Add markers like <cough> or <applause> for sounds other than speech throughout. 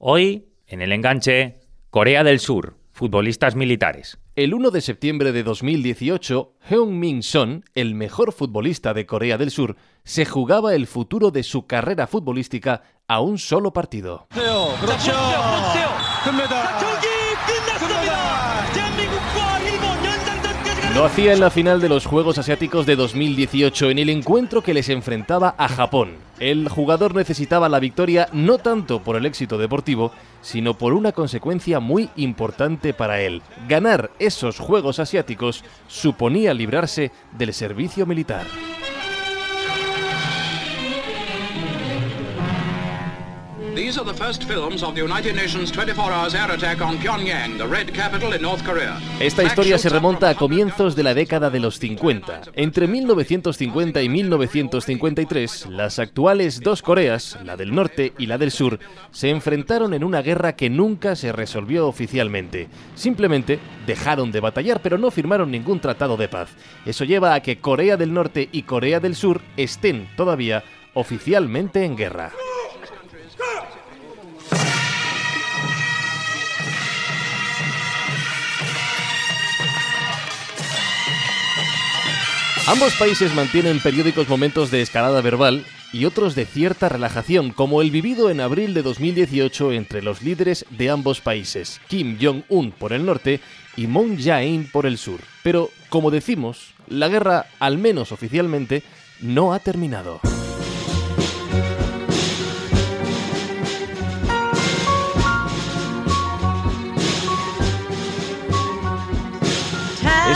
Hoy, en el enganche, Corea del Sur, futbolistas militares. El 1 de septiembre de 2018, Heung-min Son, el mejor futbolista de Corea del Sur, se jugaba el futuro de su carrera futbolística a un solo partido. Lo hacía en la final de los Juegos Asiáticos de 2018 en el encuentro que les enfrentaba a Japón. El jugador necesitaba la victoria no tanto por el éxito deportivo, sino por una consecuencia muy importante para él. Ganar esos Juegos Asiáticos suponía librarse del servicio militar. These are the first films of the United Nations 24 Hours air attack on Pyongyang, the red capital in North Korea. Esta historia se remonta a comienzos de la década de los 50. Entre 1950 y 1953, las actuales dos Coreas, la del norte y la del sur, se enfrentaron en una guerra que nunca se resolvió oficialmente. Simplemente dejaron de batallar, pero no firmaron ningún tratado de paz. Eso lleva a que Corea del Norte y Corea del Sur estén todavía oficialmente en guerra. Ambos países mantienen periódicos momentos de escalada verbal y otros de cierta relajación, como el vivido en abril de 2018 entre los líderes de ambos países, Kim Jong-un por el norte y Moon Jae-in por el sur. Pero, como decimos, la guerra, al menos oficialmente, no ha terminado.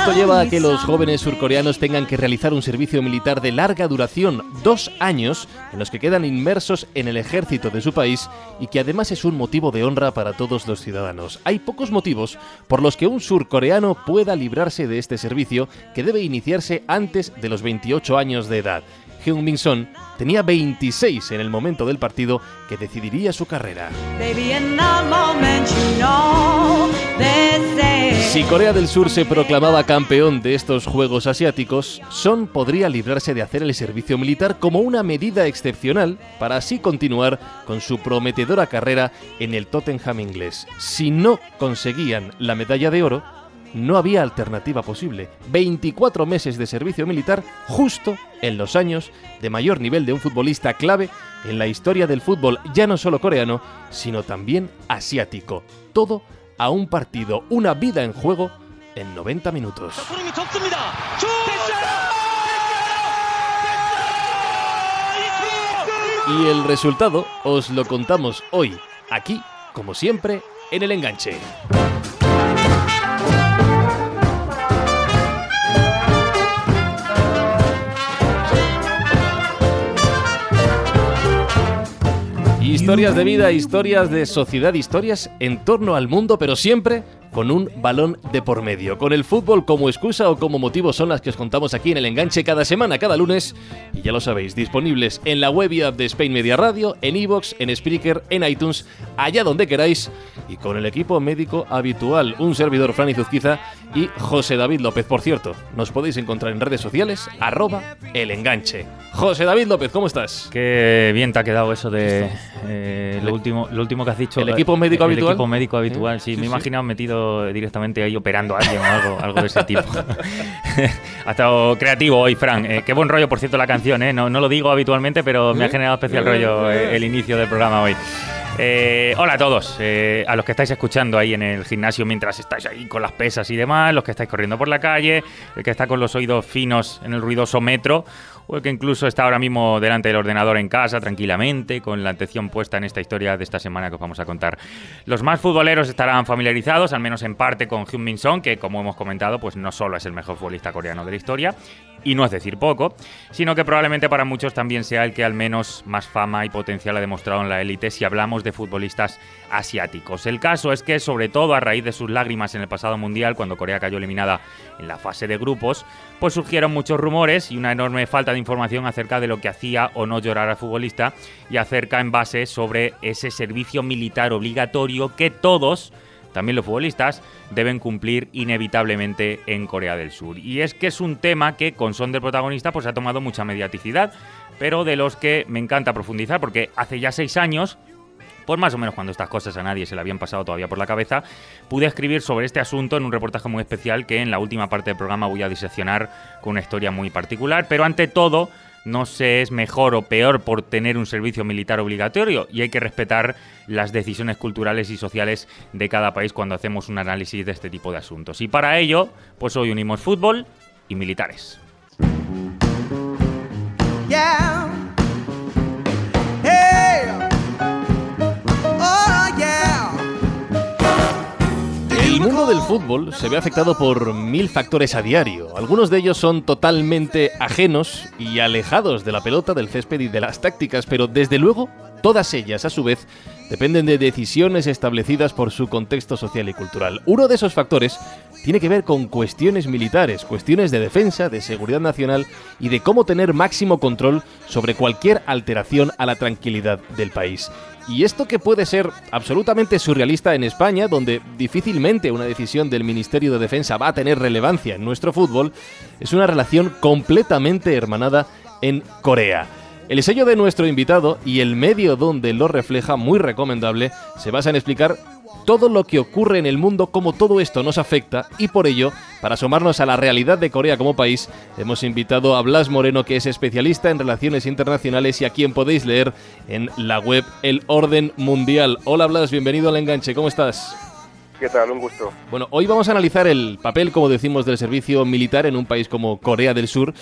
Esto lleva a que los jóvenes surcoreanos tengan que realizar un servicio militar de larga duración, dos años, en los que quedan inmersos en el ejército de su país y que además es un motivo de honra para todos los ciudadanos. Hay pocos motivos por los que un surcoreano pueda librarse de este servicio que debe iniciarse antes de los 28 años de edad. Heung Min Son tenía 26 en el momento del partido que decidiría su carrera. Si Corea del Sur se proclamaba campeón de estos Juegos Asiáticos, Son podría librarse de hacer el servicio militar como una medida excepcional para así continuar con su prometedora carrera en el Tottenham inglés. Si no conseguían la medalla de oro, no había alternativa posible. 24 meses de servicio militar justo en los años de mayor nivel de un futbolista clave en la historia del fútbol ya no solo coreano, sino también asiático. Todo a un partido, una vida en juego en 90 minutos. Y el resultado os lo contamos hoy, aquí, como siempre, en el enganche. Historias de vida, historias de sociedad, historias en torno al mundo, pero siempre con un balón de por medio. Con el fútbol como excusa o como motivo son las que os contamos aquí en el enganche cada semana, cada lunes. Y ya lo sabéis, disponibles en la web y app de Spain Media Radio, en iVoox, en Spreaker, en iTunes, allá donde queráis. Y con el equipo médico habitual, un servidor Fran Zuzquiza y José David López. Por cierto, nos podéis encontrar en redes sociales, arroba el enganche. José David López, ¿cómo estás? Qué bien te ha quedado eso de eh, lo, último, lo último que has dicho. ¿El equipo médico habitual? El equipo médico habitual, sí. me he imaginado metido directamente ahí operando a alguien o algo, algo de ese tipo. <laughs> ha estado creativo hoy, Fran. Eh, qué buen rollo, por cierto, la canción. ¿eh? No, no lo digo habitualmente, pero me ha generado especial rollo eh, el inicio del programa hoy. hola a todos, a los que estáis escuchando ahí en el gimnasio mientras estáis ahí con las pesas y demás, los que estáis corriendo por la calle, el que está con los oídos finos en el ruidoso metro, o el que incluso está ahora mismo delante del ordenador en casa tranquilamente, con la atención puesta en esta historia de esta semana que os vamos a contar. Los más futboleros estarán familiarizados, al menos en parte, con Hyun Min Song, que como hemos comentado, pues no solo es el mejor futbolista coreano de la historia, y no es decir poco, sino que probablemente para muchos también sea el que al menos más fama y potencial ha demostrado en la élite si hablamos de futbolistas asiáticos. El caso es que, sobre todo a raíz de sus lágrimas en el pasado mundial, cuando Corea cayó eliminada en la fase de grupos, pues surgieron muchos rumores y una enorme falta de información acerca de lo que hacía o no llorar al futbolista y acerca en base sobre ese servicio militar obligatorio que todos también los futbolistas, deben cumplir inevitablemente en Corea del Sur. Y es que es un tema que con Son del protagonista pues ha tomado mucha mediaticidad, pero de los que me encanta profundizar porque hace ya seis años pues más o menos cuando estas cosas a nadie se le habían pasado todavía por la cabeza, pude escribir sobre este asunto en un reportaje muy especial que en la última parte del programa voy a diseccionar con una historia muy particular, pero ante todo no se es mejor o peor por tener un servicio militar obligatorio y hay que respetar las decisiones culturales y sociales de cada país cuando hacemos un análisis de este tipo de asuntos. Y para ello, pues hoy unimos fútbol y militares. Mundo del fútbol se ve afectado por mil factores a diario. Algunos de ellos son totalmente ajenos y alejados de la pelota, del césped y de las tácticas, pero desde luego todas ellas, a su vez, dependen de decisiones establecidas por su contexto social y cultural. Uno de esos factores tiene que ver con cuestiones militares, cuestiones de defensa, de seguridad nacional y de cómo tener máximo control sobre cualquier alteración a la tranquilidad del país. Y esto que puede ser absolutamente surrealista en España, donde difícilmente una decisión del Ministerio de Defensa va a tener relevancia en nuestro fútbol, es una relación completamente hermanada en Corea. El sello de nuestro invitado y el medio donde lo refleja, muy recomendable, se basa en explicar todo lo que ocurre en el mundo, cómo todo esto nos afecta y por ello, para asomarnos a la realidad de Corea como país, hemos invitado a Blas Moreno, que es especialista en relaciones internacionales y a quien podéis leer en la web El Orden Mundial. Hola Blas, bienvenido al enganche, ¿cómo estás? ¿Qué tal? Un gusto. Bueno, hoy vamos a analizar el papel, como decimos, del servicio militar en un país como Corea del Sur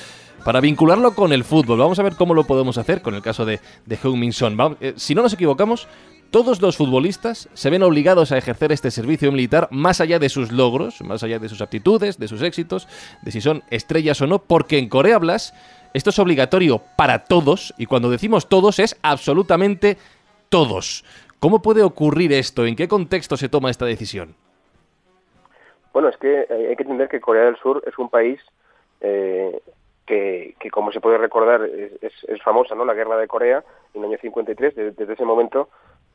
para vincularlo con el fútbol. Vamos a ver cómo lo podemos hacer con el caso de, de Heung-Min Son. Eh, si no nos equivocamos, todos los futbolistas se ven obligados a ejercer este servicio militar más allá de sus logros, más allá de sus aptitudes, de sus éxitos, de si son estrellas o no, porque en Corea Blas esto es obligatorio para todos y cuando decimos todos es absolutamente todos. ¿Cómo puede ocurrir esto? ¿En qué contexto se toma esta decisión? Bueno, es que eh, hay que entender que Corea del Sur es un país eh, que, como se puede recordar, es, famosa, ¿no? La guerra de Corea en el año 53. desde ese momento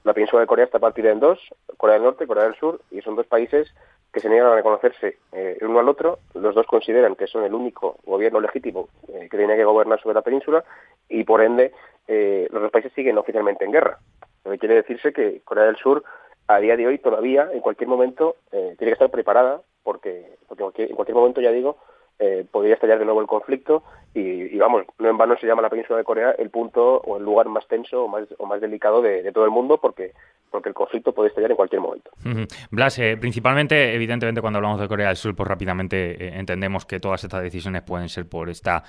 la península de Corea está partida en dos, Corea del Norte y Corea del Sur, y son dos países que se niegan a reconocerse eh, el uno al otro. Los dos consideran que son el único gobierno legítimo eh, que tiene que gobernar sobre la península y, por ende, eh, los dos países siguen oficialmente en guerra. Lo que quiere decirse que Corea del Sur, a día de hoy, todavía, en cualquier momento, tiene que estar preparada porque, porque en cualquier momento, ya digo, eh, podría estallar de nuevo el conflicto y, vamos, no en vano se llama la península de Corea el punto o el lugar más tenso o más, o más delicado de, todo el mundo porque porque el conflicto puede estallar en cualquier momento. Blas, eh, principalmente, evidentemente, cuando hablamos de Corea del Sur, pues rápidamente eh, entendemos que todas estas decisiones pueden ser por esta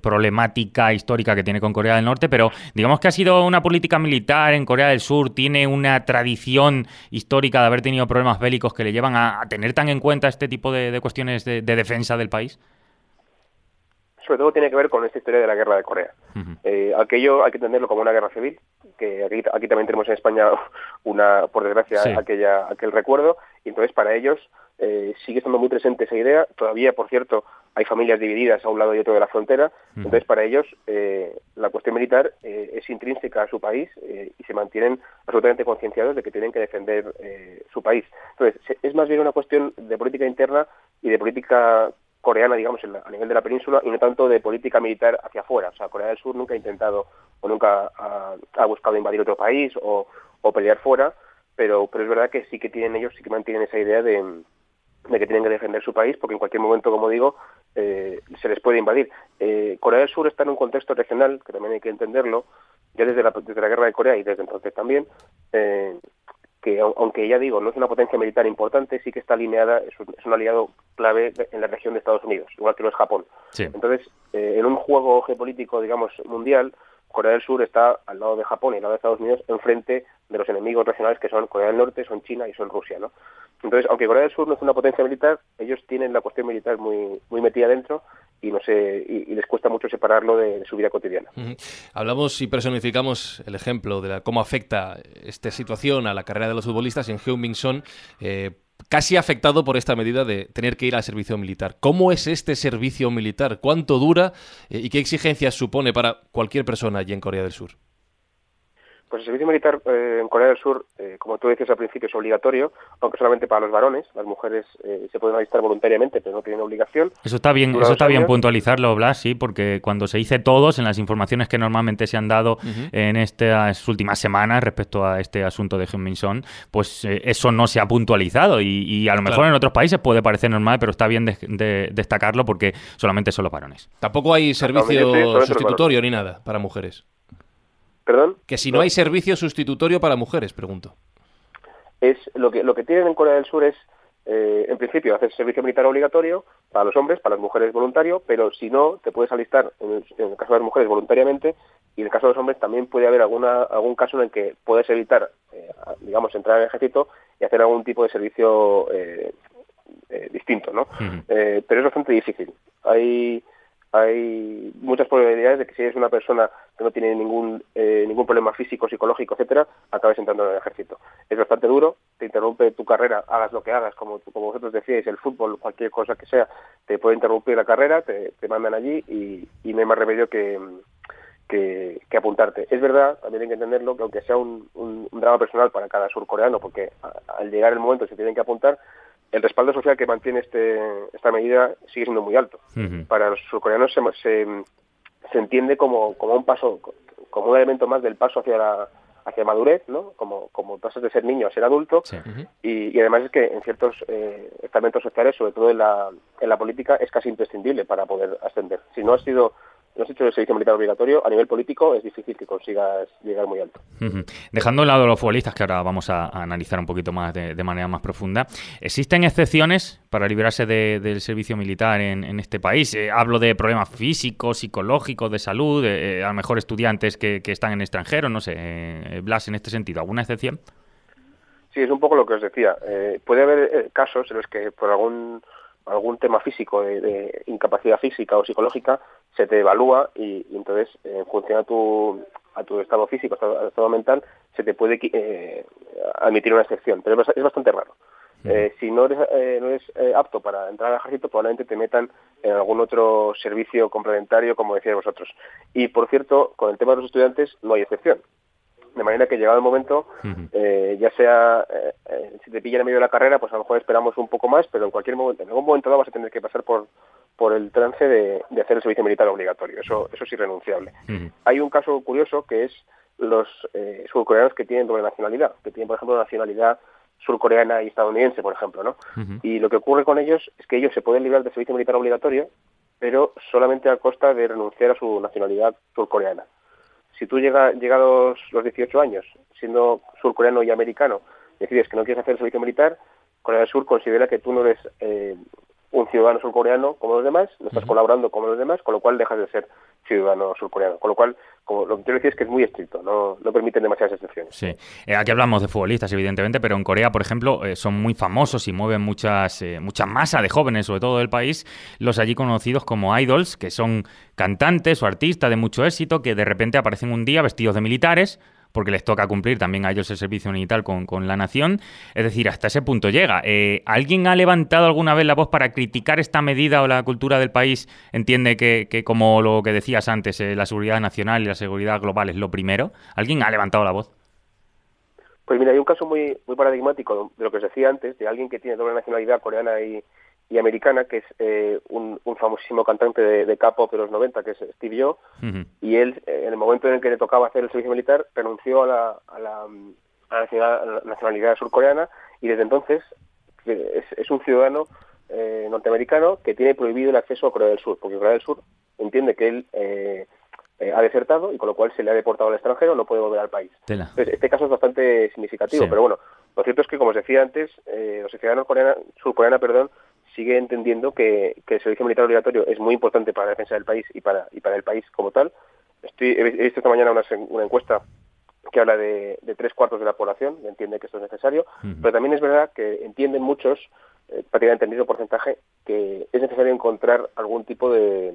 problemática histórica que tiene con Corea del Norte, pero digamos que ha sido una política militar en Corea del Sur, tiene una tradición histórica de haber tenido problemas bélicos que le llevan a, tener tan en cuenta este tipo de, cuestiones de defensa del país? Sobre todo tiene que ver con esta historia de la guerra de Corea. Eh, aquello hay que entenderlo como una guerra civil, que aquí, aquí también tenemos en España <laughs> una, por desgracia, aquella, aquel recuerdo, y entonces para ellos eh, sigue estando muy presente esa idea. Todavía, por cierto, hay familias divididas a un lado y otro de la frontera. Entonces, para ellos, eh, la cuestión militar es intrínseca a su país y se mantienen absolutamente concienciados de que tienen que defender su país. Entonces, es más bien una cuestión de política interna y de política coreana, digamos, a nivel de la península y no tanto de política militar hacia afuera. O sea, Corea del Sur nunca ha intentado o nunca ha, buscado invadir otro país o, pelear fuera, pero, pero es verdad que sí que tienen ellos, sí que mantienen esa idea de, que tienen que defender su país, porque en cualquier momento, como digo, eh, se les puede invadir. Eh, Corea del Sur está en un contexto regional, que también hay que entenderlo, ya desde la, desde la guerra de Corea y desde entonces también, eh, que aunque ya digo, no es una potencia militar importante, sí que está alineada, es un, aliado clave en la región de Estados Unidos, igual que lo es Japón. Entonces, eh, en un juego geopolítico, digamos, mundial, Corea del Sur está al lado de Japón y al lado de Estados Unidos enfrente de los enemigos regionales que son Corea del Norte, son China y son Rusia, ¿no? Entonces, aunque Corea del Sur no es una potencia militar, ellos tienen la cuestión militar muy, metida dentro y no sé y, les cuesta mucho separarlo de, su vida cotidiana. Hablamos y personificamos el ejemplo de cómo afecta esta situación a la carrera de los futbolistas en Heung-Min Son. Eh, casi afectado por esta medida de tener que ir al servicio militar. ¿Cómo es este servicio militar? ¿Cuánto dura? Eh, ¿Y qué exigencias supone para cualquier persona allí en Corea del Sur? Pues el servicio militar eh, en Corea del Sur, eh, como tú dices al principio, es obligatorio, aunque solamente para los varones. Las mujeres eh, se pueden alistar voluntariamente, pero no tienen obligación. Eso está bien, eso está bien puntualizarlo, Blas, sí, porque cuando se dice todos, en las informaciones que normalmente se han dado en estas últimas semanas respecto a este asunto de Son, pues eso no se ha puntualizado y, a lo mejor en otros países puede parecer normal, pero está bien destacarlo porque solamente son los varones. Tampoco hay servicio sustitutorio ni nada para mujeres. Que si no, hay servicio sustitutorio para mujeres, pregunto. Es lo que lo que tienen en Corea del Sur es eh, en principio hacer servicio militar obligatorio para los hombres, para las mujeres voluntario, pero si no te puedes alistar en el, caso de las mujeres voluntariamente y en el caso de los hombres también puede haber alguna algún caso en el que puedes evitar, eh, digamos, entrar al ejército y hacer algún tipo de servicio eh, distinto, ¿no? pero es bastante difícil. Hay hay muchas probabilidades de que si eres una persona que no tiene ningún eh, ningún problema físico, psicológico, etcétera, acabes entrando en el ejército. Es bastante duro, te interrumpe tu carrera, hagas lo que hagas, como, como vosotros decíais, el fútbol, cualquier cosa que sea, te puede interrumpir la carrera, te, mandan allí y, y, no hay más remedio que, que, apuntarte. Es verdad, también hay que entenderlo, que aunque sea un, drama personal para cada surcoreano, porque al llegar el momento se tienen que apuntar, el respaldo social que mantiene este, esta medida sigue siendo muy alto. Para los surcoreanos se, se, entiende como, como un paso, como un elemento más del paso hacia la hacia madurez, ¿no? Como, como pasas de ser niño a ser adulto y, además es que en ciertos eh, estamentos sociales, sobre todo en la, en la política, es casi imprescindible para poder ascender. Si no has sido no has hecho el servicio militar obligatorio, a nivel político es difícil que consigas llegar muy alto. Dejando de lado los futbolistas, que ahora vamos a, analizar un poquito más de, manera más profunda, ¿existen excepciones para librarse del servicio militar en, este país? Eh, hablo de problemas físicos, psicológicos, de salud, eh, a lo mejor estudiantes que, están en extranjero, no sé, eh, Blas, en este sentido, ¿alguna excepción? Sí, es un poco lo que os decía. puede haber casos en los que por algún algún tema físico de, incapacidad física o psicológica se te evalúa y, entonces en función a tu a tu estado físico, a tu estado mental, se te puede eh, admitir una excepción, pero es, bastante raro. Eh, si no eres, eh, no eres apto para entrar al ejército, probablemente te metan en algún otro servicio complementario, como decíais vosotros. Y por cierto, con el tema de los estudiantes no hay excepción. De manera que llegado el momento, eh, ya sea eh, eh, si te pillan en medio de la carrera, pues a lo mejor esperamos un poco más, pero en cualquier momento, en algún momento dado vas a tener que pasar por por el trance de, hacer el servicio militar obligatorio. Eso, eso es irrenunciable. Hay un caso curioso que es los surcoreanos que tienen doble nacionalidad, que tienen, por ejemplo, nacionalidad surcoreana y estadounidense, por ejemplo, ¿no? Y lo que ocurre con ellos es que ellos se pueden librar del servicio militar obligatorio, pero solamente a costa de renunciar a su nacionalidad surcoreana si tú llega, llegados los 18 años, siendo surcoreano y americano, decides que no quieres hacer el servicio militar, Corea del Sur considera que tú no eres eh, un ciudadano surcoreano como los demás, no estás colaborando como los demás, con lo cual dejas de ser ciudadano surcoreano. Con lo cual, como lo que quiero decir es que es muy estricto, no, no permiten demasiadas excepciones. Sí, eh, aquí hablamos de futbolistas, evidentemente, pero en Corea, por ejemplo, eh, son muy famosos y mueven muchas, eh, mucha masa de jóvenes, sobre todo del país, los allí conocidos como idols, que son cantantes o artistas de mucho éxito, que de repente aparecen un día vestidos de militares porque les toca cumplir también a ellos el servicio militar con, con la nación. Es decir, hasta ese punto llega. Eh, ¿Alguien ha levantado alguna vez la voz para criticar esta medida o la cultura del país? Entiende que, que como lo que decías antes, eh, la seguridad nacional y la seguridad global es lo primero. ¿Alguien ha levantado la voz? Pues mira, hay un caso muy, muy paradigmático de lo que os decía antes, de alguien que tiene doble nacionalidad coreana y, y americana, que es eh, un, famosísimo cantante de, de K-pop de los 90, que es Steve Jobs, y él, eh, en el momento en el que le tocaba hacer el servicio militar, renunció a la, a la, nacionalidad, surcoreana y desde entonces es, un ciudadano eh, norteamericano que tiene prohibido el acceso a Corea del Sur, porque Corea del Sur entiende que él ha desertado y con lo cual se le ha deportado al extranjero, no puede volver al país. este caso es bastante significativo, pero bueno, lo cierto es que, como os decía antes, los ciudadanos coreana, surcoreana perdón, sigue entendiendo que, el servicio militar obligatorio es muy importante para la defensa del país y para, y para el país como tal. Estoy, he visto esta mañana una, una encuesta que habla de, tres cuartos de la población, entiende que esto es necesario, pero también es verdad que entienden muchos, eh, prácticamente el mismo porcentaje, que es necesario encontrar algún tipo de,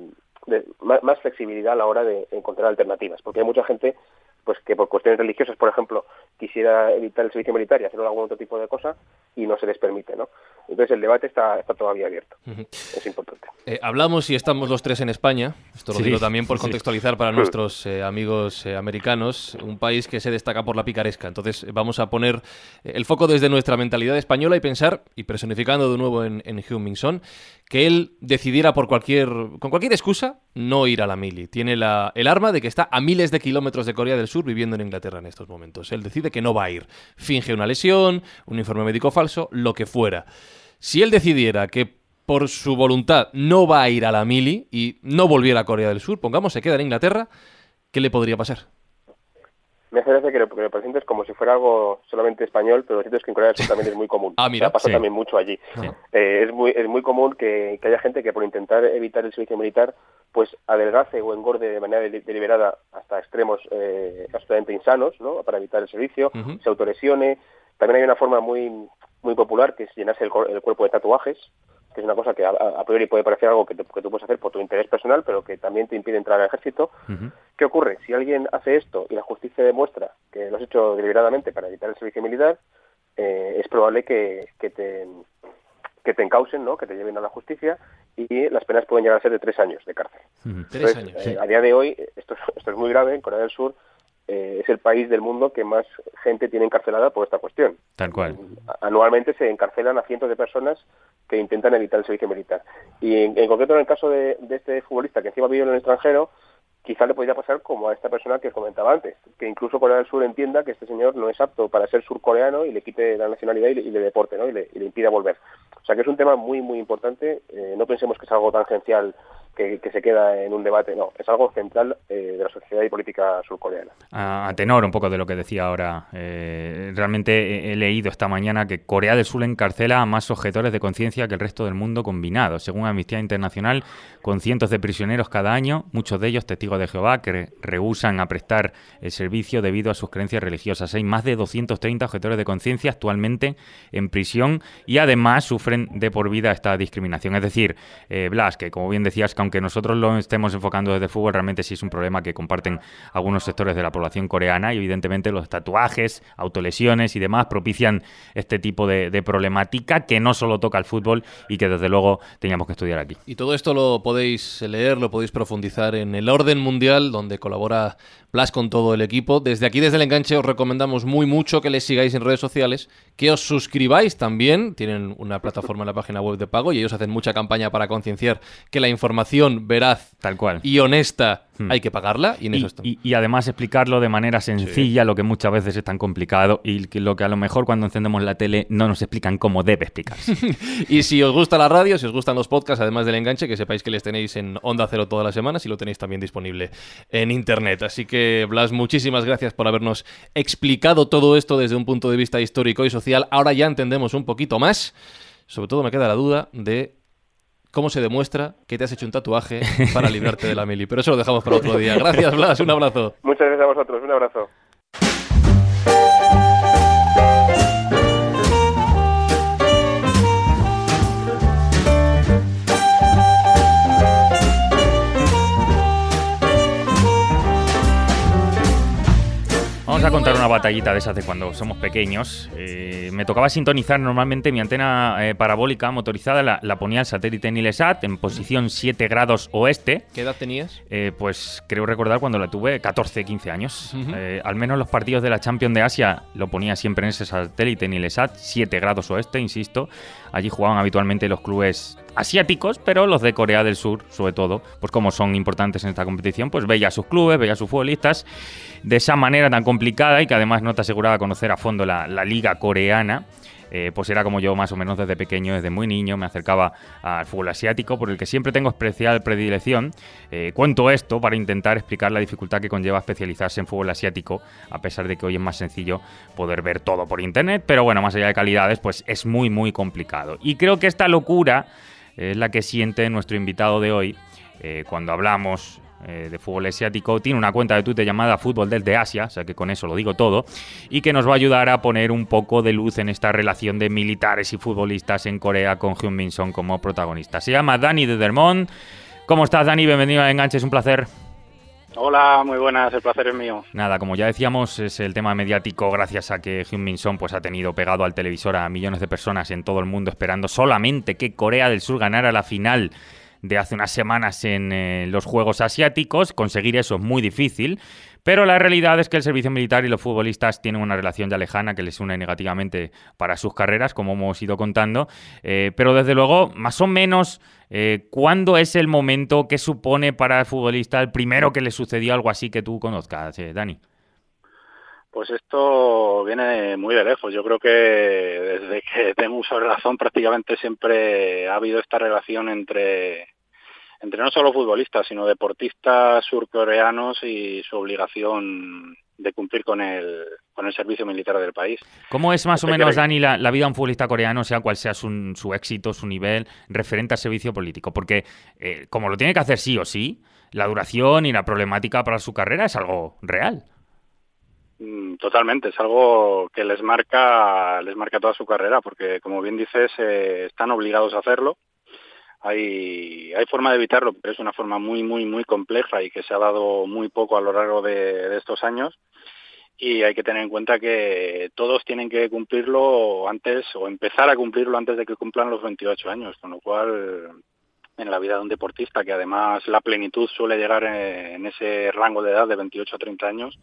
más, flexibilidad a la hora de encontrar alternativas, porque hay mucha gente pues que por cuestiones religiosas, por ejemplo, quisiera evitar el servicio militar y hacer algún otro tipo de cosa y no se les permite, ¿no? Entonces el debate está, está todavía abierto. Es importante. Eh, hablamos y estamos los tres en España. Esto lo digo también por contextualizar para nuestros eh, amigos eh, americanos. Un país que se destaca por la picaresca. Entonces vamos a poner el foco desde nuestra mentalidad española y pensar, y personificando de nuevo en, en Hugh que él decidiera por cualquier, con cualquier excusa no ir a la mili. Tiene la, el arma de que está a miles de kilómetros de Corea del Sur viviendo en Inglaterra en estos momentos. Él decide que no va a ir. Finge una lesión, un informe médico falso, lo que fuera. Si él decidiera que por su voluntad no va a ir a la mili y no volviera a Corea del Sur, pongamos, se queda en Inglaterra, ¿qué le podría pasar? Me hace gracia que lo, que presentes como si fuera algo solamente español, pero lo cierto es que en Corea del Sur también es muy común. <laughs> ah, mira, pasa también mucho allí. Eh, es, muy, es muy común que, haya gente que por intentar evitar el servicio militar, pues adelgace o engorde de manera deliberada hasta extremos eh, absolutamente insanos, ¿no? Para evitar el servicio, se autolesione. También hay una forma muy muy popular, que es llenarse el, cuerpo de tatuajes, que es una cosa que a, priori puede parecer algo que, tú puedes hacer por tu interés personal, pero que también te impide entrar al ejército. ¿Qué ocurre? Si alguien hace esto y la justicia demuestra que lo has hecho deliberadamente para evitar el servicio militar, eh, es probable que, te que te encausen, ¿no? que te lleven a la justicia y las penas pueden llegar a ser de tres años de cárcel. Tres años. Eh, a día de hoy, esto, esto es muy grave, en Corea del Sur eh, es el país del mundo que más gente tiene encarcelada por esta cuestión. Tal cual. Anualmente se encarcelan a cientos de personas que intentan evitar el servicio militar. Y en, concreto en el caso de, este futbolista que encima vive en el extranjero, quizá le podría pasar como a esta persona que comentaba antes, que incluso Corea del Sur entienda que este señor no es apto para ser surcoreano y le quite la nacionalidad y le, deporte, ¿no? Y le, y impida volver. O sea que es un tema muy, muy importante. Eh, no pensemos que es algo tangencial que, se queda en un debate, no, es algo central eh, de la sociedad y política surcoreana. A, tenor un poco de lo que decía ahora, eh, realmente he, leído esta mañana que Corea del Sur encarcela a más objetores de conciencia que el resto del mundo combinado, según Amnistía Internacional, con cientos de prisioneros cada año, muchos de ellos testigos de Jehová, que rehusan a prestar el servicio debido a sus creencias religiosas. Hay más de 230 objetores de conciencia actualmente en prisión y además sufren de por vida esta discriminación. Es decir, eh, Blas, que como bien decías, aunque nosotros lo estemos enfocando desde fútbol, realmente sí es un problema que comparten algunos sectores de la población coreana y evidentemente los tatuajes, autolesiones y demás propician este tipo de, problemática que no solo toca el fútbol y que desde luego teníamos que estudiar aquí. Y todo esto lo podéis leer, lo podéis profundizar en el orden mundial donde colabora Con todo el equipo. Desde aquí, desde el enganche, os recomendamos muy mucho que les sigáis en redes sociales, que os suscribáis también. Tienen una plataforma en la página web de pago y ellos hacen mucha campaña para concienciar que la información veraz Tal cual. y honesta Hmm. hay que pagarla y en eso Y, además explicarlo de manera sencilla, lo que muchas veces es tan complicado y lo que a lo mejor cuando encendemos la tele no nos explican cómo debe explicarse. <laughs> y si os gusta la radio, si os gustan los podcasts, además del enganche, que sepáis que les tenéis en Onda Cero todas las semanas y lo tenéis también disponible en Internet. Así que, Blas, muchísimas gracias por habernos explicado todo esto desde un punto de vista histórico y social. Ahora ya entendemos un poquito más. Sobre todo me queda la duda de cómo se demuestra que te has hecho un tatuaje para librarte de la mili. Pero eso lo dejamos para otro día. Gracias, Blas. Un abrazo. Muchas gracias a vosotros. Un abrazo. A contar una batallita de esas de cuando somos pequeños. Eh, me tocaba sintonizar normalmente mi antena eh, parabólica motorizada, la, ponía el satélite Nilesat en posición 7 grados oeste. ¿Qué edad tenías? Eh, pues creo recordar cuando la tuve 14, 15 años. al menos los partidos de la Champions de Asia lo ponía siempre en ese satélite Nilesat, 7 grados oeste, insisto. Allí jugaban habitualmente los clubes asiáticos, pero los de Corea del Sur, sobre todo, pues como son importantes en esta competición, pues veía a sus clubes, veía a sus futbolistas de esa manera tan complicada y que además no te aseguraba conocer a fondo la, liga coreana. Eh, pues era como yo más o menos desde pequeño, desde muy niño, me acercaba al fútbol asiático, por el que siempre tengo especial predilección. Eh, cuento esto para intentar explicar la dificultad que conlleva especializarse en fútbol asiático, a pesar de que hoy es más sencillo poder ver todo por internet, pero bueno, más allá de calidades, pues es muy, muy complicado. Y creo que esta locura es la que siente nuestro invitado de hoy eh, cuando hablamos eh, de fútbol asiático. Tiene una cuenta de Twitter llamada Fútbol desde Asia, o sea que con eso lo digo todo, y que nos va a ayudar a poner un poco de luz en esta relación de militares y futbolistas en Corea con Hyun Min Song como protagonista. Se llama Dani de Dermont. ¿Cómo estás, Dani? Bienvenido a Enganche, es un placer. Hola, muy buenas, el placer es mío. Nada, como ya decíamos, es el tema mediático gracias a que Hyun Min Son pues, ha tenido pegado al televisor a millones de personas en todo el mundo esperando solamente que Corea del Sur ganara la final de hace unas semanas en eh, los Juegos Asiáticos. Conseguir eso es muy difícil. Pero la realidad es que el servicio militar y los futbolistas tienen una relación ya lejana que les une negativamente para sus carreras, como hemos ido contando. Eh, pero desde luego, más o menos, eh, ¿cuándo es el momento que supone para el futbolista el primero que le sucedió algo así que tú conozcas, Dani? Pues esto viene muy de lejos. Yo creo que desde que tengo uso de razón prácticamente siempre ha habido esta relación entre entre no solo futbolistas, sino deportistas surcoreanos y su obligación de cumplir con el, con el servicio militar del país. ¿Cómo es más o menos, Dani, la, vida de un futbolista coreano, sea cual sea su, su, éxito, su nivel, referente al servicio político? Porque eh, como lo tiene que hacer sí o sí, la duración y la problemática para su carrera es algo real. Mm, totalmente, es algo que les marca, les marca toda su carrera, porque como bien dices, eh, están obligados a hacerlo hay, forma de evitarlo, pero es una forma muy, muy, muy compleja y que se ha dado muy poco a lo largo de, estos años. Y hay que tener en cuenta que todos tienen que cumplirlo antes o empezar a cumplirlo antes de que cumplan los 28 años, con lo cual en la vida de un deportista, que además la plenitud suele llegar en ese rango de edad de 28 a 30 años,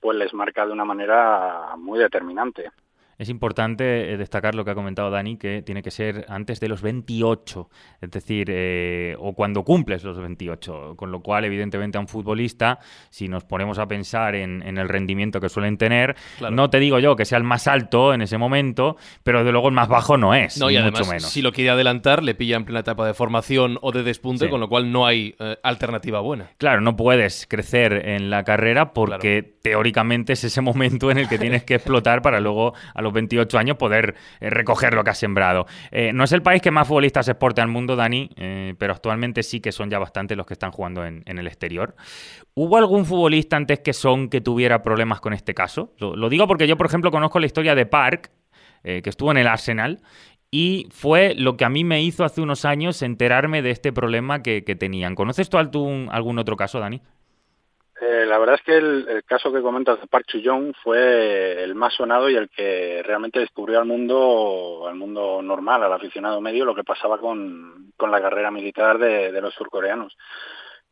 pues les marca de una manera muy determinante. Es importante eh, destacar lo que ha comentado Dani, que tiene que ser antes de los 28, es decir, eh, o cuando cumples los 28, con lo cual, evidentemente, a un futbolista, si nos ponemos a pensar en, el rendimiento que suelen tener, no te digo yo que sea el más alto en ese momento, pero de luego el más bajo no es, no, y mucho menos. Si lo quiere adelantar, le pilla en plena etapa de formación o de despunte, con lo cual no hay eh, alternativa buena. Claro, no puedes crecer en la carrera porque teóricamente es ese momento en el que tienes que explotar para luego los 28 años poder eh, recoger lo que has sembrado. Eh, no es el país que más futbolistas exporte al mundo, Dani, eh, pero actualmente sí que son ya bastantes los que están jugando en, el exterior. ¿Hubo algún futbolista antes que Son que tuviera problemas con este caso? Lo, digo porque yo, por ejemplo, conozco la historia de Park, que estuvo en el Arsenal, y fue lo que a mí me hizo hace unos años enterarme de este problema que, tenían. ¿Conoces tú algún otro caso, Dani? Eh, la verdad es que el, caso que comentas de Park Chu-young fue el más sonado y el que realmente descubrió al mundo, al mundo normal, al aficionado medio, lo que pasaba con, la carrera militar de, los surcoreanos.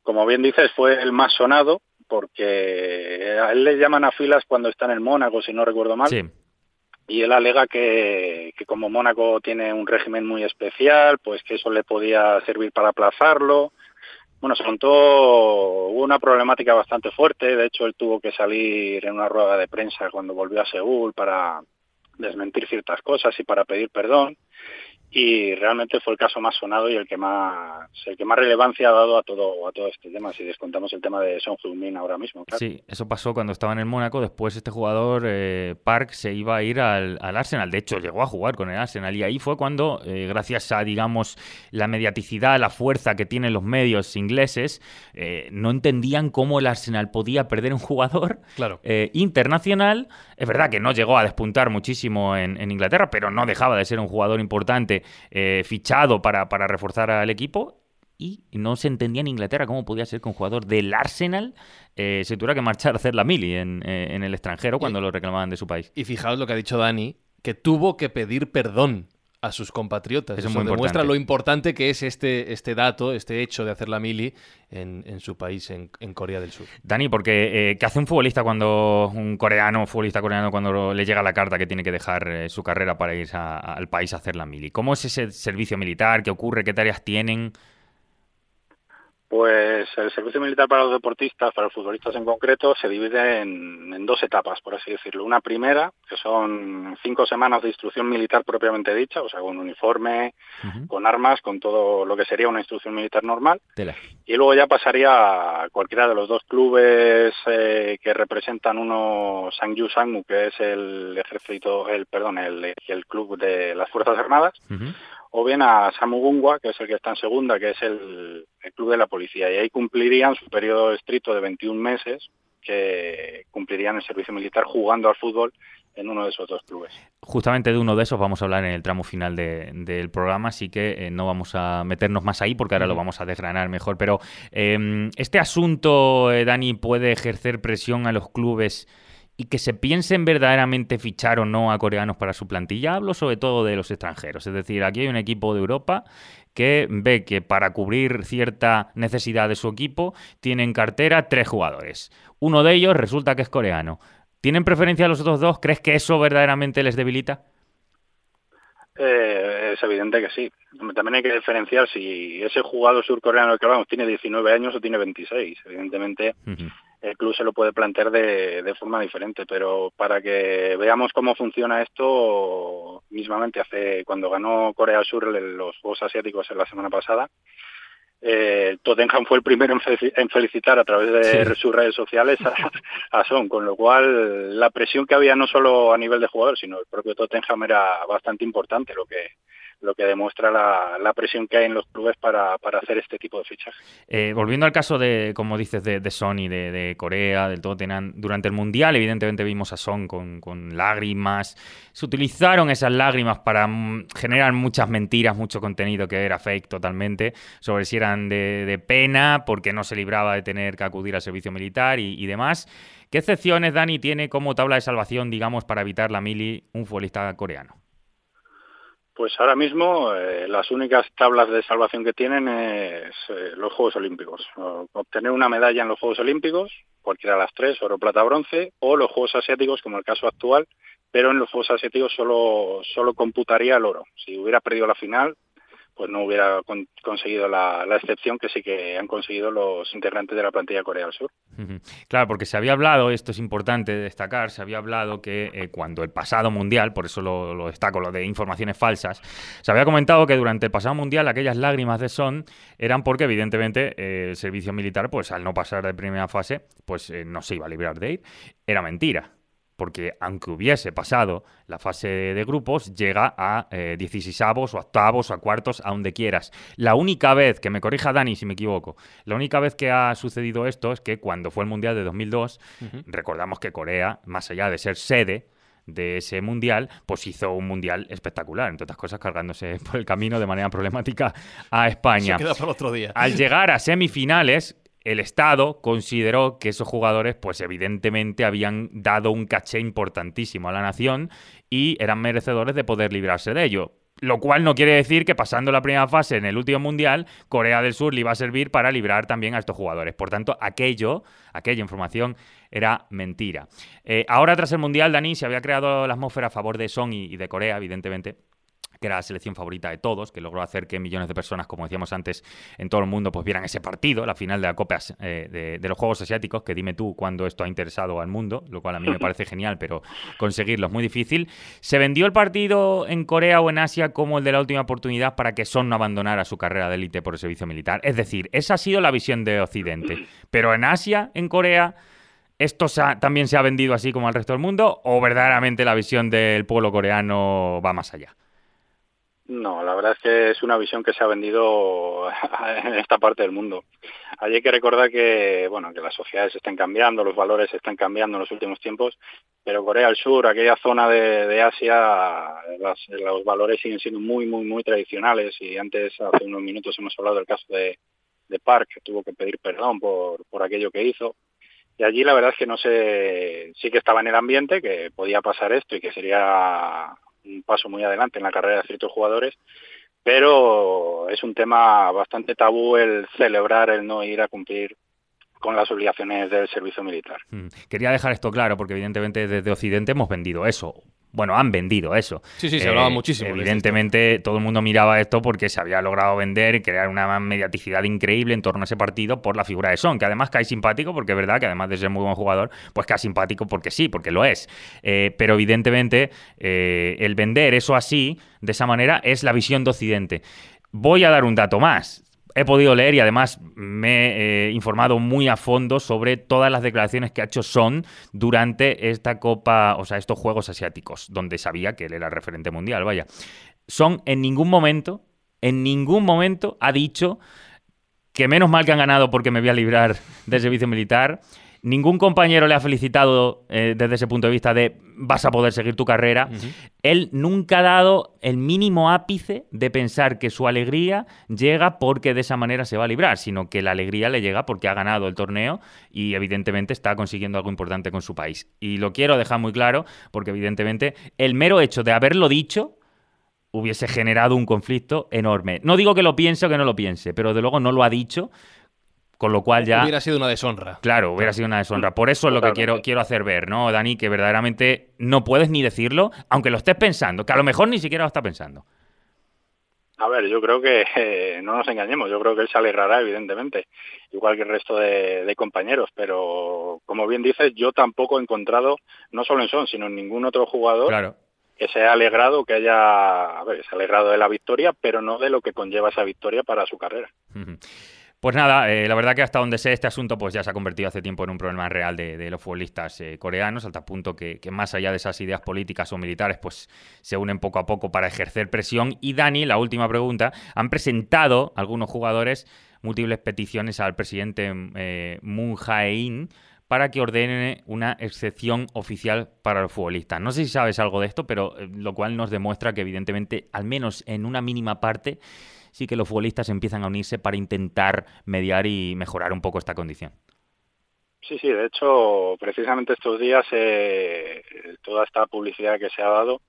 Como bien dices, fue el más sonado porque a él le llaman a filas cuando está en el Mónaco, si no recuerdo mal. Y él alega que, que como Mónaco tiene un régimen muy especial, pues que eso le podía servir para aplazarlo bueno, se contó, hubo una problemática bastante fuerte, de hecho él tuvo que salir en una rueda de prensa cuando volvió a Seúl para desmentir ciertas cosas y para pedir perdón y realmente fue el caso más sonado y el que más el que más relevancia ha dado a todo a todo este tema si descontamos el tema de Son Heung-min ahora mismo sí eso pasó cuando estaba en el Mónaco después este jugador eh, Park se iba a ir al, Arsenal de hecho llegó a jugar con el Arsenal y ahí fue cuando eh, gracias a digamos la mediaticidad la fuerza que tienen los medios ingleses eh, no entendían cómo el Arsenal podía perder un jugador claro. internacional es verdad que no llegó a despuntar muchísimo en Inglaterra pero no dejaba de ser un jugador importante eh, fichado para, para reforzar al equipo y no se entendía en Inglaterra cómo podía ser que un jugador del Arsenal eh, se tuviera que marchar a hacer la mili en, eh, en el extranjero cuando lo reclamaban de su país. Y fijaos lo que ha dicho Dani, que tuvo que pedir perdón a sus compatriotas. Eso, demuestra lo importante que es este, este dato, este hecho de hacer la mili en, su país, en, Corea del Sur. Dani, porque eh, ¿qué hace un futbolista cuando, un coreano, futbolista coreano, cuando le llega la carta que tiene que dejar eh, su carrera para ir al país a hacer la mili? ¿Cómo es ese servicio militar? ¿Qué ocurre? ¿Qué tareas tienen? Pues el servicio militar para los deportistas, para los futbolistas en concreto, se divide en, dos etapas, por así decirlo. Una primera, que son cinco semanas de instrucción militar propiamente dicha, o sea, con uniforme, con armas, con todo lo que sería una instrucción militar normal. Y luego ya pasaría a cualquiera de los dos clubes eh, que representan uno Sangyu Sangmu, que es el ejército, el perdón, el, el club de las Fuerzas Armadas o bien a Samugungwa, que es el que está en segunda, que es el, club de la policía, y ahí cumplirían su periodo estricto de 21 meses, que cumplirían el servicio militar jugando al fútbol en uno de esos dos clubes. Justamente de uno de esos vamos a hablar en el tramo final del programa, así que eh, no vamos a meternos más ahí porque ahora lo vamos a desgranar mejor. Pero em, este asunto, eh, Dani, puede ejercer presión a los clubes y que se piensen verdaderamente fichar o no a coreanos para su plantilla. Hablo sobre todo de los extranjeros. Es decir, aquí hay un equipo de Europa que ve que para cubrir cierta necesidad de su equipo tiene en cartera tres jugadores. Uno de ellos resulta que es coreano. ¿Tienen preferencia los otros dos? ¿Crees que eso verdaderamente les debilita? Eh, es evidente que sí. También hay que diferenciar si ese jugador surcoreano que hablamos tiene 19 años o tiene 26. Evidentemente, el club se lo puede plantear de, de, forma diferente, pero para que veamos cómo funciona esto, mismamente hace cuando ganó Corea del Sur los Juegos Asiáticos en la semana pasada, eh, Tottenham fue el primero en, felicitar a través de sus redes sociales a, Son, con lo cual la presión que había no solo a nivel de jugador, sino el propio Tottenham era bastante importante, lo que lo que demuestra la, presión que hay en los clubes para, hacer este tipo de fichajes. Eh, volviendo al caso de, como dices, de, Sony, de, de, Corea, del Tottenham, durante el Mundial evidentemente vimos a Son con, con lágrimas, se utilizaron esas lágrimas para mm, generar muchas mentiras, mucho contenido que era fake totalmente, sobre si eran de, pena porque no se libraba de tener que acudir al servicio militar y, y demás. ¿Qué excepciones, Dani, tiene como tabla de salvación, digamos, para evitar la mili un futbolista coreano? Pues ahora mismo eh, las únicas tablas de salvación que tienen es eh, los Juegos Olímpicos. obtener una medalla en los Juegos Olímpicos, cualquiera de las tres, oro, plata, bronce, o los Juegos Asiáticos, como el caso actual, pero en los Juegos Asiáticos solo, solo computaría el oro. Si hubiera perdido la final, pues no hubiera conseguido la, excepción que sí que han conseguido los integrantes de la plantilla Corea del Sur. Claro, porque se había hablado, esto es importante destacar, se había hablado que eh, cuando el pasado mundial, por eso lo, destaco, lo de informaciones falsas, se había comentado que durante el pasado mundial aquellas lágrimas de Son eran porque evidentemente eh, el servicio militar, pues al no pasar de primera fase, pues eh, no se iba a librar de ir. Era mentira porque aunque hubiese pasado la fase de grupos, llega a eh, 16 o octavos o a cuartos, a donde quieras. La única vez, que me corrija Dani si me equivoco, la única vez que ha sucedido esto es que cuando fue el Mundial de 2002, recordamos que Corea, más allá de ser sede, de ese mundial, pues hizo un mundial espectacular, entre otras cosas cargándose <laughs> por el camino de manera problemática a España. Se queda para otro día. Al llegar a semifinales, el Estado consideró que esos jugadores, pues evidentemente habían dado un caché importantísimo a la nación y eran merecedores de poder librarse de ello. Lo cual no quiere decir que pasando la primera fase en el último mundial, Corea del Sur le iba a servir para librar también a estos jugadores. Por tanto, aquello, aquella información era mentira. Eh, ahora, tras el mundial, Dani se había creado la atmósfera a favor de Song y de Corea, evidentemente que era la selección favorita de todos, que logró hacer que millones de personas, como decíamos antes, en todo el mundo, pues vieran ese partido, la final de la Copa eh, de, los Juegos Asiáticos, que dime tú cuándo esto ha interesado al mundo, lo cual a mí me <laughs> parece genial, pero conseguirlo es muy difícil. Se vendió el partido en Corea o en Asia como el de la última oportunidad para que Son no abandonara su carrera de élite por el servicio militar. Es decir, esa ha sido la visión de Occidente. Pero en Asia, en Corea... ¿Esto también se ha vendido así como al resto del mundo o verdaderamente la visión del pueblo coreano va más allá? No, la verdad es que es una visión que se ha vendido <laughs> en esta parte del mundo. hay que recordar que, bueno, que las sociedades están cambiando, los valores están cambiando en los últimos tiempos, pero Corea del Sur, aquella zona de, Asia, los valores siguen siendo muy, muy, muy tradicionales. Y antes, hace unos minutos, hemos hablado del caso de, de Park, que tuvo que pedir perdón por, por aquello que hizo. Y allí la verdad es que no sé, sí que estaba en el ambiente, que podía pasar esto y que sería un paso muy adelante en la carrera de ciertos jugadores, pero es un tema bastante tabú el celebrar el no ir a cumplir con las obligaciones del servicio militar. Mm. Quería dejar esto claro porque evidentemente desde Occidente hemos vendido eso, bueno, han vendido eso. Sí, sí, se hablaba eh, muchísimo. Evidentemente, todo el mundo miraba esto porque se había logrado vender y crear una mediaticidad increíble en torno a ese partido por la figura de Son, que además cae simpático, porque es verdad que además de ser muy buen jugador, pues cae simpático porque sí, porque lo es. Eh, pero evidentemente, eh, el vender eso así, de esa manera, es la visión de Occidente. Voy a dar un dato más he podido leer y además me he informado muy a fondo sobre todas las declaraciones que ha hecho Son durante esta Copa, o sea, estos Juegos Asiáticos, donde sabía que él era referente mundial, vaya. Son en ningún momento, en ningún momento ha dicho que menos mal que han ganado porque me voy a librar del servicio militar ningún compañero le ha felicitado eh, desde ese punto de vista de vas a poder seguir tu carrera. Él nunca ha dado el mínimo ápice de pensar que su alegría llega porque de esa manera se va a librar, sino que la alegría le llega porque ha ganado el torneo y evidentemente está consiguiendo algo importante con su país. Y lo quiero dejar muy claro porque evidentemente el mero hecho de haberlo dicho hubiese generado un conflicto enorme. No digo que lo piense o que no lo piense, pero de luego no lo ha dicho con lo cual ya... Hubiera sido una deshonra. Claro, hubiera sido una deshonra. Por eso es lo que quiero, quiero hacer ver, ¿no, Dani? Que verdaderamente no puedes ni decirlo, aunque lo estés pensando, que a lo mejor ni siquiera lo está pensando. A ver, yo creo que eh, no nos engañemos, yo creo que él se alegrará, evidentemente, igual que el resto de, compañeros, pero como bien dices, yo tampoco he encontrado, no solo en Son, sino en ningún otro jugador que se haya alegrado, que haya, a ver, se ha alegrado de la victoria, pero no de lo que conlleva esa victoria para su carrera. Pues nada, eh, la verdad que hasta donde sé este asunto pues ya se ha convertido hace tiempo en un problema real de, los futbolistas eh, coreanos, hasta punto que, más allá de esas ideas políticas o militares pues se unen poco a poco para ejercer presión. Y Dani, la última pregunta, han presentado algunos jugadores múltiples peticiones al presidente eh, Moon Jae-in para que ordene una excepción oficial para los futbolistas. No sé si sabes algo de esto, pero lo cual nos demuestra que evidentemente, al menos en una mínima parte, sí que los futbolistas empiezan a unirse para intentar mediar y mejorar un poco esta condición. Sí, sí, de hecho, precisamente estos días eh, toda esta publicidad que se ha dado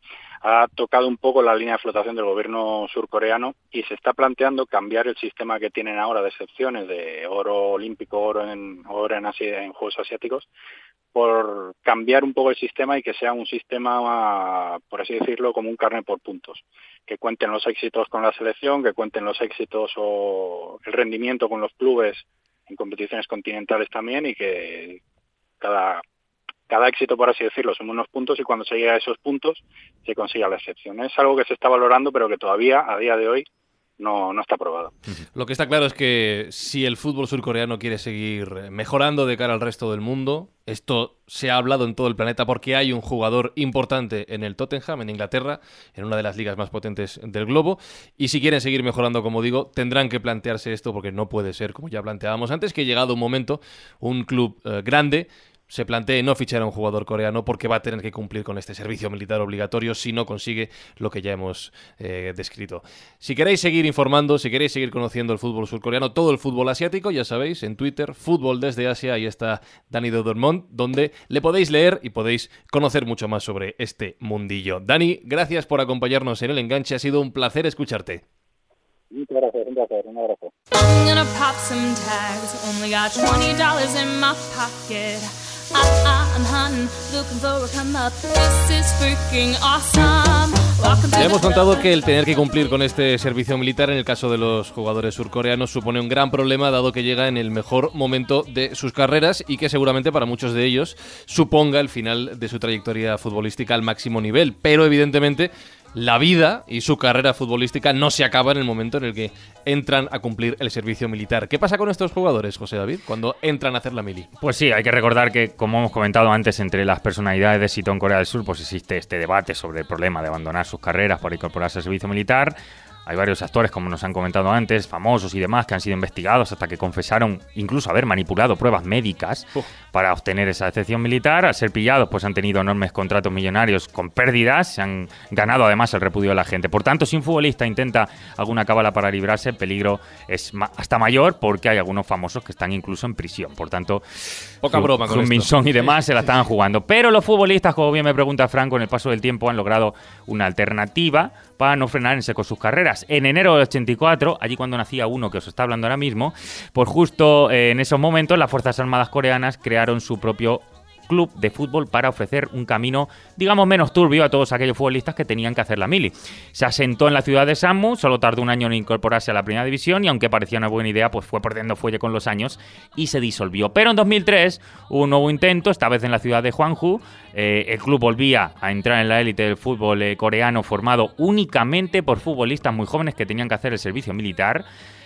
ha tocado un poco la línea de flotación del gobierno surcoreano y se está planteando cambiar el sistema que tienen ahora de excepciones de oro olímpico, oro en, Juegos Asiáticos, por cambiar un poco el sistema y que sea un sistema, por así decirlo, como un carnet por puntos. Que cuenten los éxitos con la selección, que cuenten los éxitos o el rendimiento con los clubes en competiciones continentales también y que cada, cada éxito, por así decirlo, son unos puntos y cuando se llega a esos puntos se consiga la excepción. Es algo que se está valorando, pero que todavía, a día de hoy, no, no está aprobado. Lo que está claro es que si el fútbol surcoreano quiere seguir mejorando de cara al resto del mundo, esto se ha hablado en todo el planeta porque hay un jugador importante en el Tottenham, en Inglaterra, en una de las ligas más potentes del globo, y si quieren seguir mejorando, como digo, tendrán que plantearse esto porque no puede ser, como ya planteábamos antes, que llegado un momento, un club eh, grande se plantee no fichar a un jugador coreano porque va a tener que cumplir con este servicio militar obligatorio si no consigue lo que ya hemos eh, descrito. Si queréis seguir informando, si queréis seguir conociendo el fútbol surcoreano, todo el fútbol asiático, ya sabéis, en Twitter, Fútbol desde Asia, ahí está Dani de Dormont, donde le podéis leer y podéis conocer mucho más sobre este mundillo. Dani, gracias por acompañarnos en el enganche, ha sido un placer escucharte. Muchas gracias, un placer, un abrazo. Ya hemos contado que el tener que cumplir con este servicio militar en el caso de los jugadores surcoreanos supone un gran problema dado que llega en el mejor momento de sus carreras y que seguramente para muchos de ellos suponga el final de su trayectoria futbolística al máximo nivel. Pero evidentemente la vida y su carrera futbolística no se acaba en el momento en el que entran a cumplir el servicio militar. ¿Qué pasa con estos jugadores, José David, cuando entran a hacer la mili? Pues sí, hay que recordar que, como hemos comentado antes, entre las personalidades de Sito en Corea del Sur, pues existe este debate sobre el problema de abandonar sus carreras para incorporarse al servicio militar. Hay varios actores, como nos han comentado antes, famosos y demás, que han sido investigados hasta que confesaron incluso haber manipulado pruebas médicas para obtener esa excepción militar. Al ser pillados, pues han tenido enormes contratos millonarios con pérdidas, se han ganado además el repudio de la gente. Por tanto, si un futbolista intenta alguna cábala para librarse, el peligro es hasta mayor porque hay algunos famosos que están incluso en prisión. Por tanto, poca broma con y demás se la están jugando. Pero los futbolistas, como bien me pregunta Franco, en el paso del tiempo han logrado una alternativa para no frenar en seco sus carreras. En enero del 84, allí cuando nacía uno que os está hablando ahora mismo, pues justo eh, en esos momentos las Fuerzas Armadas coreanas crearon su propio club de fútbol para ofrecer un camino, digamos, menos turbio a todos aquellos futbolistas que tenían que hacer la mili. Se asentó en la ciudad de Sammu, solo tardó un año en incorporarse a la primera división y aunque parecía una buena idea, pues fue perdiendo fuelle con los años y se disolvió. Pero en 2003 hubo un nuevo intento, esta vez en la ciudad de Hwangju. Eh, el club volvía a entrar en la élite del fútbol eh, coreano formado únicamente por futbolistas muy jóvenes que tenían que hacer el servicio militar.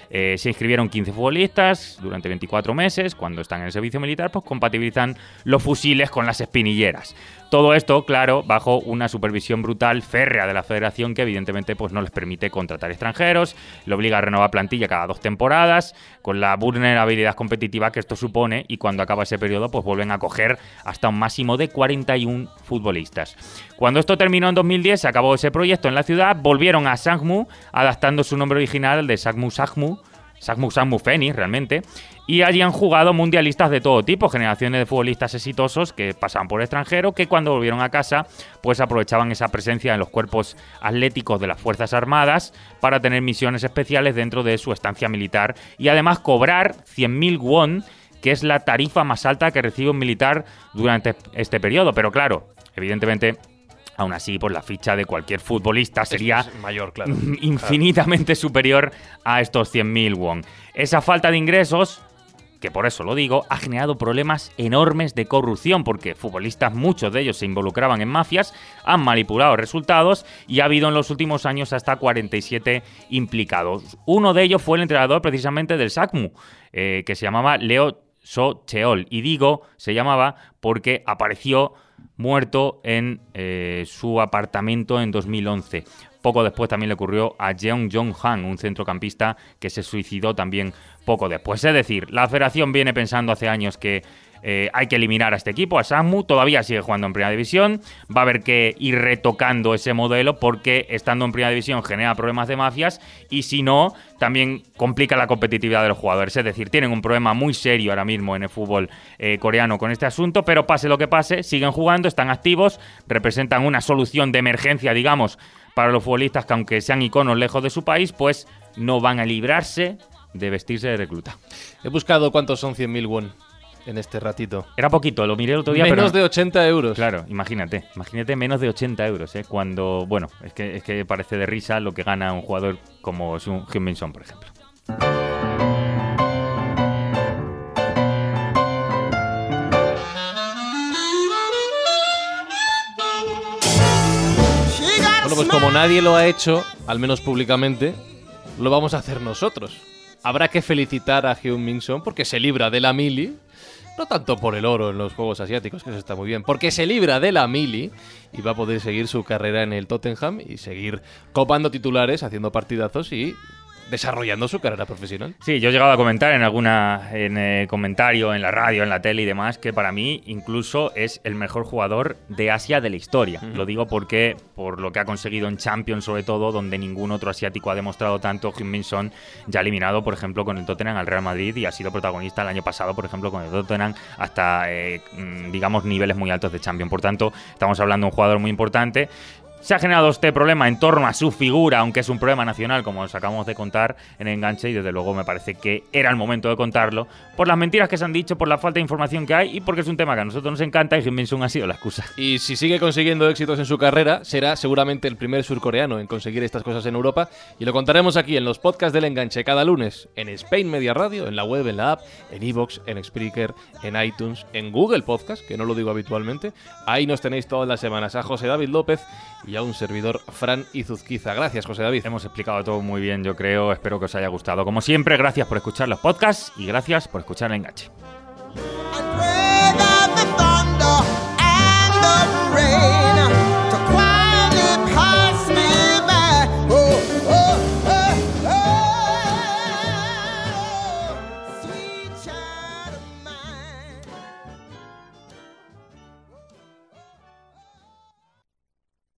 Eh, se inscribieron 15 futbolistas durante 24 meses. Cuando están en el servicio militar, pues compatibilizan los fusiles con las espinilleras. Todo esto, claro, bajo una supervisión brutal, férrea de la federación que evidentemente pues, no les permite contratar extranjeros, le obliga a renovar plantilla cada dos temporadas, con la vulnerabilidad competitiva que esto supone y cuando acaba ese periodo pues vuelven a coger hasta un máximo de 41 futbolistas. Cuando esto terminó en 2010, se acabó ese proyecto en la ciudad, volvieron a Sangmu, adaptando su nombre original de Sangmu Sangmu, Sangmu Sangmu Feni realmente, y allí han jugado mundialistas de todo tipo, generaciones de futbolistas exitosos que pasaban por extranjero, que cuando volvieron a casa, pues aprovechaban esa presencia en los cuerpos atléticos de las Fuerzas Armadas para tener misiones especiales dentro de su estancia militar y además cobrar 100.000 won, que es la tarifa más alta que recibe un militar durante este periodo. Pero claro, evidentemente Aún así, pues la ficha de cualquier futbolista sería mayor, claro. <laughs> infinitamente superior a estos 100.000 won. Esa falta de ingresos que por eso lo digo, ha generado problemas enormes de corrupción, porque futbolistas, muchos de ellos se involucraban en mafias, han manipulado resultados y ha habido en los últimos años hasta 47 implicados. Uno de ellos fue el entrenador precisamente del SACMU, eh, que se llamaba Leo So Cheol. Y digo, se llamaba porque apareció muerto en eh, su apartamento en 2011. Poco después también le ocurrió a Jeong Jong-han, un centrocampista que se suicidó también poco después. Es decir, la federación viene pensando hace años que eh, hay que eliminar a este equipo, a Samu, todavía sigue jugando en primera división, va a haber que ir retocando ese modelo porque estando en primera división genera problemas de mafias y si no, también complica la competitividad de los jugadores. Es decir, tienen un problema muy serio ahora mismo en el fútbol eh, coreano con este asunto, pero pase lo que pase, siguen jugando, están activos, representan una solución de emergencia, digamos, para los futbolistas que aunque sean iconos lejos de su país, pues no van a librarse de vestirse de recluta. He buscado cuántos son 100.000 won en este ratito. Era poquito, lo miré el otro día. Menos de 80 euros. Claro, imagínate, imagínate menos de 80 euros, ¿eh? Cuando, bueno, es que, es que parece de risa lo que gana un jugador como Hyun Min Son, por ejemplo. Pues como nadie lo ha hecho, al menos públicamente, lo vamos a hacer nosotros. Habrá que felicitar a Hyun Min Son porque se libra de la mili no tanto por el oro en los Juegos Asiáticos, que eso está muy bien, porque se libra de la mili y va a poder seguir su carrera en el Tottenham y seguir copando titulares, haciendo partidazos y desarrollando su carrera profesional. Sí, yo he llegado a comentar en alguna en, eh, comentario en la radio, en la tele y demás que para mí incluso es el mejor jugador de Asia de la historia. Lo digo porque por lo que ha conseguido en Champions sobre todo, donde ningún otro asiático ha demostrado tanto, Min Son ya ha eliminado, por ejemplo, con el Tottenham al Real Madrid y ha sido protagonista el año pasado, por ejemplo, con el Tottenham hasta eh, mm, digamos niveles muy altos de Champions. Por tanto, estamos hablando de un jugador muy importante. Se ha generado este problema en torno a su figura, aunque es un problema nacional, como os acabamos de contar en Enganche, y desde luego me parece que era el momento de contarlo, por las mentiras que se han dicho, por la falta de información que hay y porque es un tema que a nosotros nos encanta y Jim ha sido la excusa. Y si sigue consiguiendo éxitos en su carrera, será seguramente el primer surcoreano en conseguir estas cosas en Europa y lo contaremos aquí en los podcasts del Enganche cada lunes en Spain Media Radio, en la web, en la app, en Evox, en Spreaker, en iTunes, en Google Podcast, que no lo digo habitualmente. Ahí nos tenéis todas las semanas a José David López y a un servidor Fran Izuzquiza. Gracias, José David. Hemos explicado todo muy bien, yo creo. Espero que os haya gustado. Como siempre, gracias por escuchar los podcasts y gracias por escuchar el enganche.